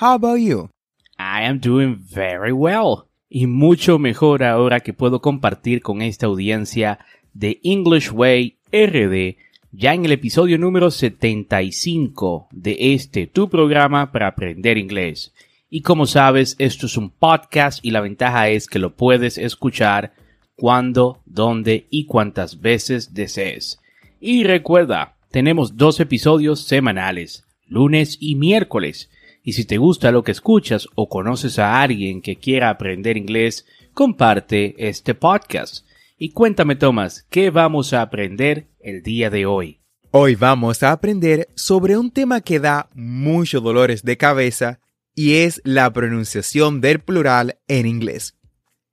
How about you? I am doing very well. Y mucho mejor ahora que puedo compartir con esta audiencia de English Way RD ya en el episodio número 75 de este tu programa para aprender inglés. Y como sabes, esto es un podcast y la ventaja es que lo puedes escuchar cuando, dónde y cuántas veces desees. Y recuerda, tenemos dos episodios semanales, lunes y miércoles y si te gusta lo que escuchas o conoces a alguien que quiera aprender inglés, comparte este podcast. Y cuéntame, Tomás, ¿qué vamos a aprender el día de hoy? Hoy vamos a aprender sobre un tema que da muchos dolores de cabeza y es la pronunciación del plural en inglés.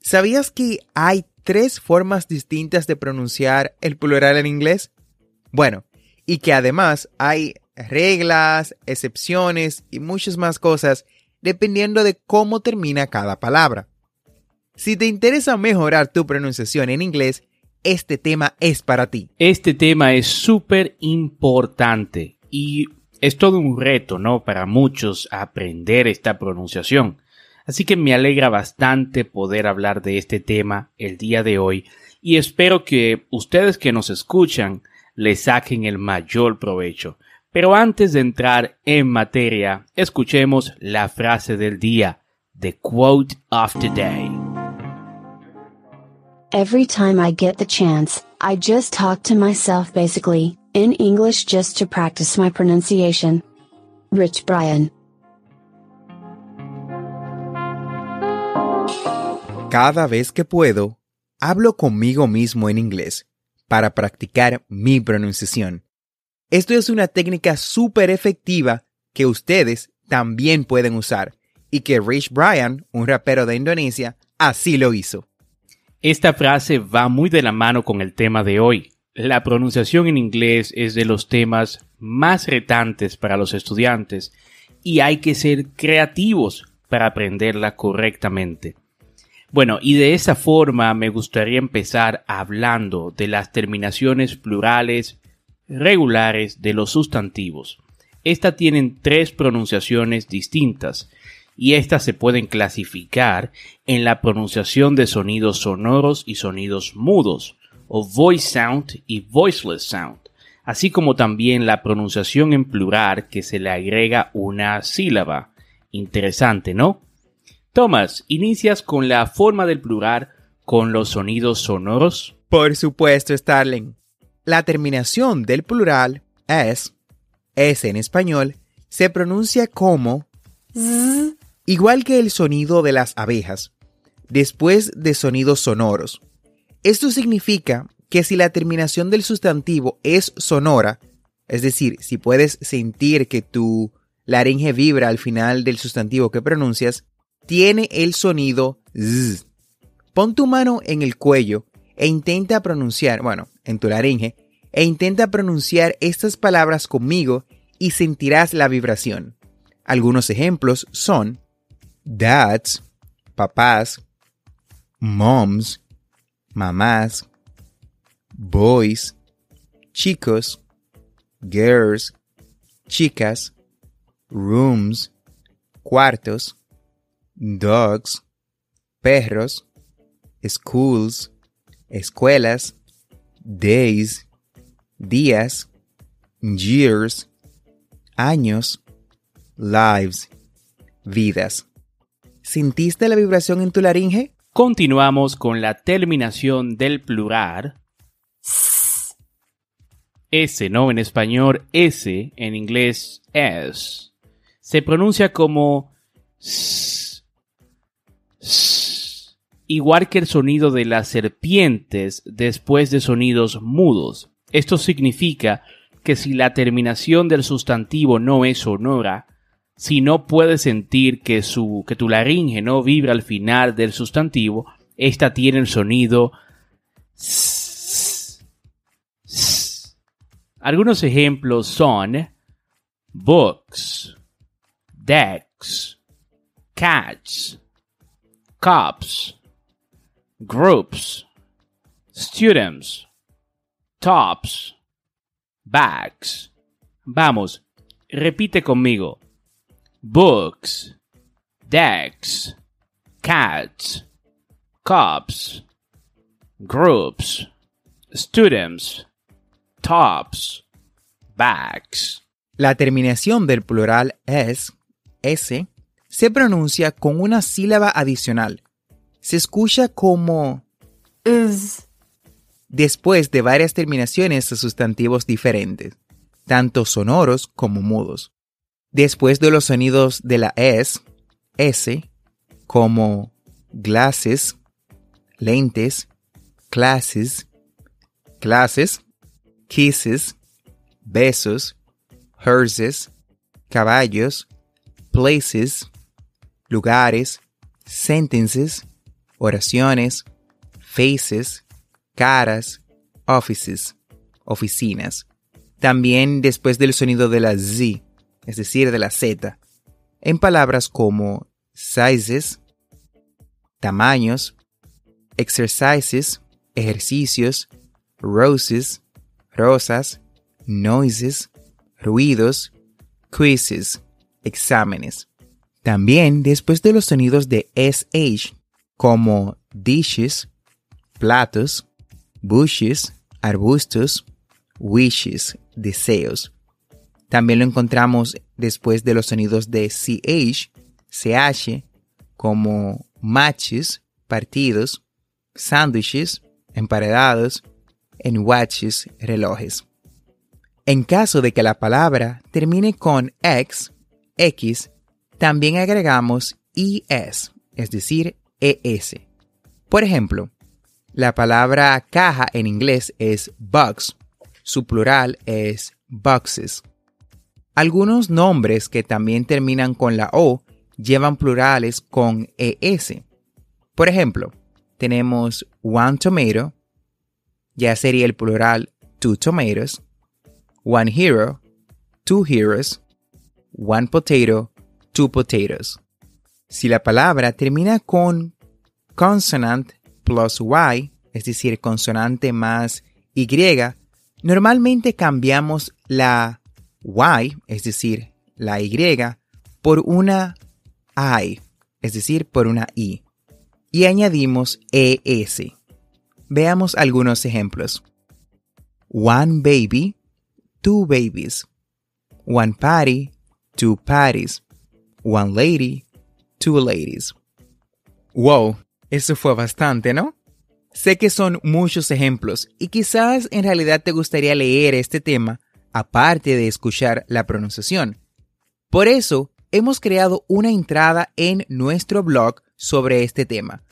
¿Sabías que hay tres formas distintas de pronunciar el plural en inglés? Bueno, y que además hay reglas, excepciones y muchas más cosas dependiendo de cómo termina cada palabra. Si te interesa mejorar tu pronunciación en inglés, este tema es para ti. Este tema es súper importante y es todo un reto, ¿no? Para muchos aprender esta pronunciación. Así que me alegra bastante poder hablar de este tema el día de hoy y espero que ustedes que nos escuchan le saquen el mayor provecho. Pero antes de entrar en materia, escuchemos la frase del día, the quote of the day. Every time I get the chance, I just talk to myself basically, in English just to practice my pronunciation. Rich Brian. Cada vez que puedo, hablo conmigo mismo en inglés para practicar mi pronunciación. Esto es una técnica súper efectiva que ustedes también pueden usar y que Rich Brian, un rapero de Indonesia, así lo hizo. Esta frase va muy de la mano con el tema de hoy. La pronunciación en inglés es de los temas más retantes para los estudiantes y hay que ser creativos para aprenderla correctamente. Bueno, y de esa forma me gustaría empezar hablando de las terminaciones plurales regulares de los sustantivos. Estas tienen tres pronunciaciones distintas y estas se pueden clasificar en la pronunciación de sonidos sonoros y sonidos mudos, o voice sound y voiceless sound, así como también la pronunciación en plural que se le agrega una sílaba. Interesante, ¿no? Thomas, ¿inicias con la forma del plural con los sonidos sonoros? Por supuesto, Starling. La terminación del plural es, es en español, se pronuncia como z, igual que el sonido de las abejas, después de sonidos sonoros. Esto significa que si la terminación del sustantivo es sonora, es decir, si puedes sentir que tu laringe vibra al final del sustantivo que pronuncias, tiene el sonido z. Pon tu mano en el cuello e intenta pronunciar, bueno, en tu laringe, e intenta pronunciar estas palabras conmigo y sentirás la vibración. Algunos ejemplos son dads, papás, moms, mamás, boys, chicos, girls, chicas, rooms, cuartos, dogs, perros, schools, escuelas, days, días, years, años, lives, vidas. ¿Sintiste la vibración en tu laringe? Continuamos con la terminación del plural. S, ¿no? En español, S, en inglés, S. Se pronuncia como S, S, igual que el sonido de las serpientes después de sonidos mudos. Esto significa que si la terminación del sustantivo no es sonora, si no puedes sentir que, su, que tu laringe no vibra al final del sustantivo, esta tiene el sonido. Algunos ejemplos son books, decks, cats, cops, groups, students, tops, bags. Vamos, repite conmigo. Books, decks, cats, cops, groups, students, tops, bags. La terminación del plural es, S, se pronuncia con una sílaba adicional. Se escucha como is, después de varias terminaciones de sustantivos diferentes, tanto sonoros como mudos. Después de los sonidos de la S, S, como glasses, lentes, classes, clases, kisses, besos, hearses, caballos, places, lugares, sentences, oraciones, faces, caras, offices, oficinas. También después del sonido de la Z, es decir, de la Z, en palabras como sizes, tamaños, exercises, ejercicios, roses, rosas, noises, ruidos, quizzes, exámenes. También después de los sonidos de SH, como dishes, platos, bushes, arbustos, wishes, deseos. También lo encontramos después de los sonidos de CH, CH, como matches, partidos, sándwiches, emparedados, en watches, relojes. En caso de que la palabra termine con X, X, también agregamos ES, es decir, ES. Por ejemplo, la palabra caja en inglés es box, su plural es boxes. Algunos nombres que también terminan con la O llevan plurales con ES. Por ejemplo, tenemos one tomato, ya sería el plural two tomatoes, one hero, two heroes, one potato, two potatoes. Si la palabra termina con consonant plus Y, es decir, consonante más Y, normalmente cambiamos la Y, es decir, la Y, por una I, es decir, por una I. Y añadimos ES. Veamos algunos ejemplos. One baby, two babies. One party, two parties. One lady, two ladies. Wow, eso fue bastante, ¿no? Sé que son muchos ejemplos y quizás en realidad te gustaría leer este tema aparte de escuchar la pronunciación. Por eso hemos creado una entrada en nuestro blog sobre este tema.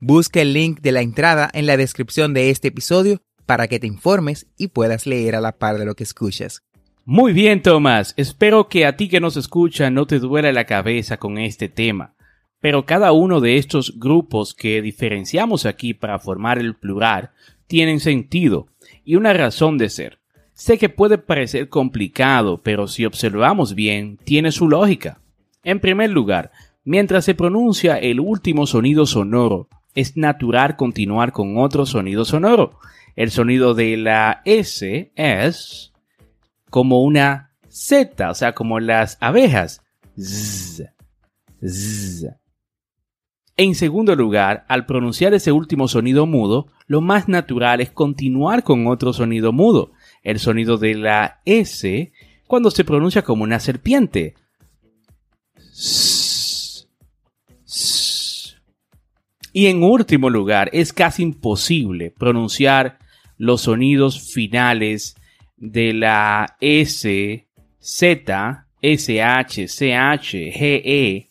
Busca el link de la entrada en la descripción de este episodio para que te informes y puedas leer a la par de lo que escuchas. Muy bien, Tomás. Espero que a ti que nos escucha no te duela la cabeza con este tema. Pero cada uno de estos grupos que diferenciamos aquí para formar el plural tienen sentido y una razón de ser. Sé que puede parecer complicado, pero si observamos bien, tiene su lógica. En primer lugar, mientras se pronuncia el último sonido sonoro, es natural continuar con otro sonido sonoro. El sonido de la S es como una Z, o sea, como las abejas. En segundo lugar, al pronunciar ese último sonido mudo, lo más natural es continuar con otro sonido mudo, el sonido de la S cuando se pronuncia como una serpiente. Y en último lugar, es casi imposible pronunciar los sonidos finales de la S, Z, SH, CH, GE,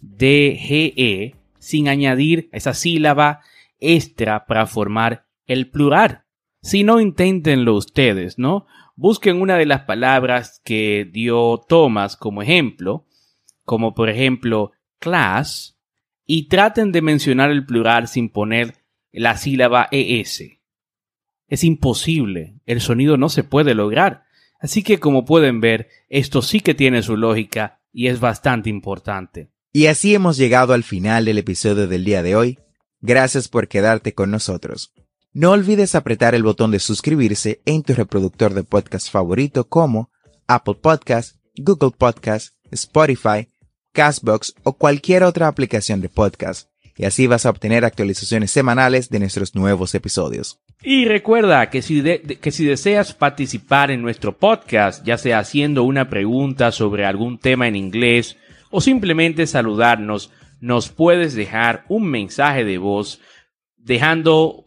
DGE sin añadir esa sílaba extra para formar el plural. Si no, inténtenlo ustedes, ¿no? Busquen una de las palabras que dio Thomas como ejemplo, como por ejemplo class, y traten de mencionar el plural sin poner la sílaba ES. Es imposible, el sonido no se puede lograr. Así que como pueden ver, esto sí que tiene su lógica y es bastante importante. Y así hemos llegado al final del episodio del día de hoy. Gracias por quedarte con nosotros. No olvides apretar el botón de suscribirse en tu reproductor de podcast favorito como Apple Podcast, Google Podcast, Spotify, Castbox o cualquier otra aplicación de podcast, y así vas a obtener actualizaciones semanales de nuestros nuevos episodios. Y recuerda que si, que si deseas participar en nuestro podcast, ya sea haciendo una pregunta sobre algún tema en inglés o simplemente saludarnos, nos puedes dejar un mensaje de voz dejando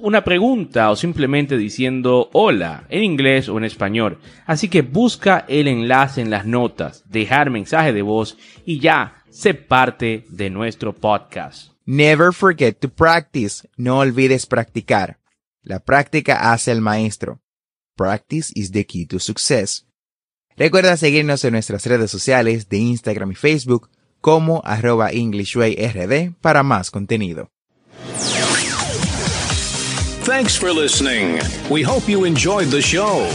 una pregunta o simplemente diciendo hola en inglés o en español. Así que busca el enlace en las notas, dejar mensaje de voz y ya sé parte de nuestro podcast. Never forget to practice. No olvides practicar. La práctica hace el maestro. Practice is the key to success. Recuerda seguirnos en nuestras redes sociales de Instagram y Facebook como arroba EnglishWayRD para más contenido. Thanks for listening. We hope you enjoyed the show.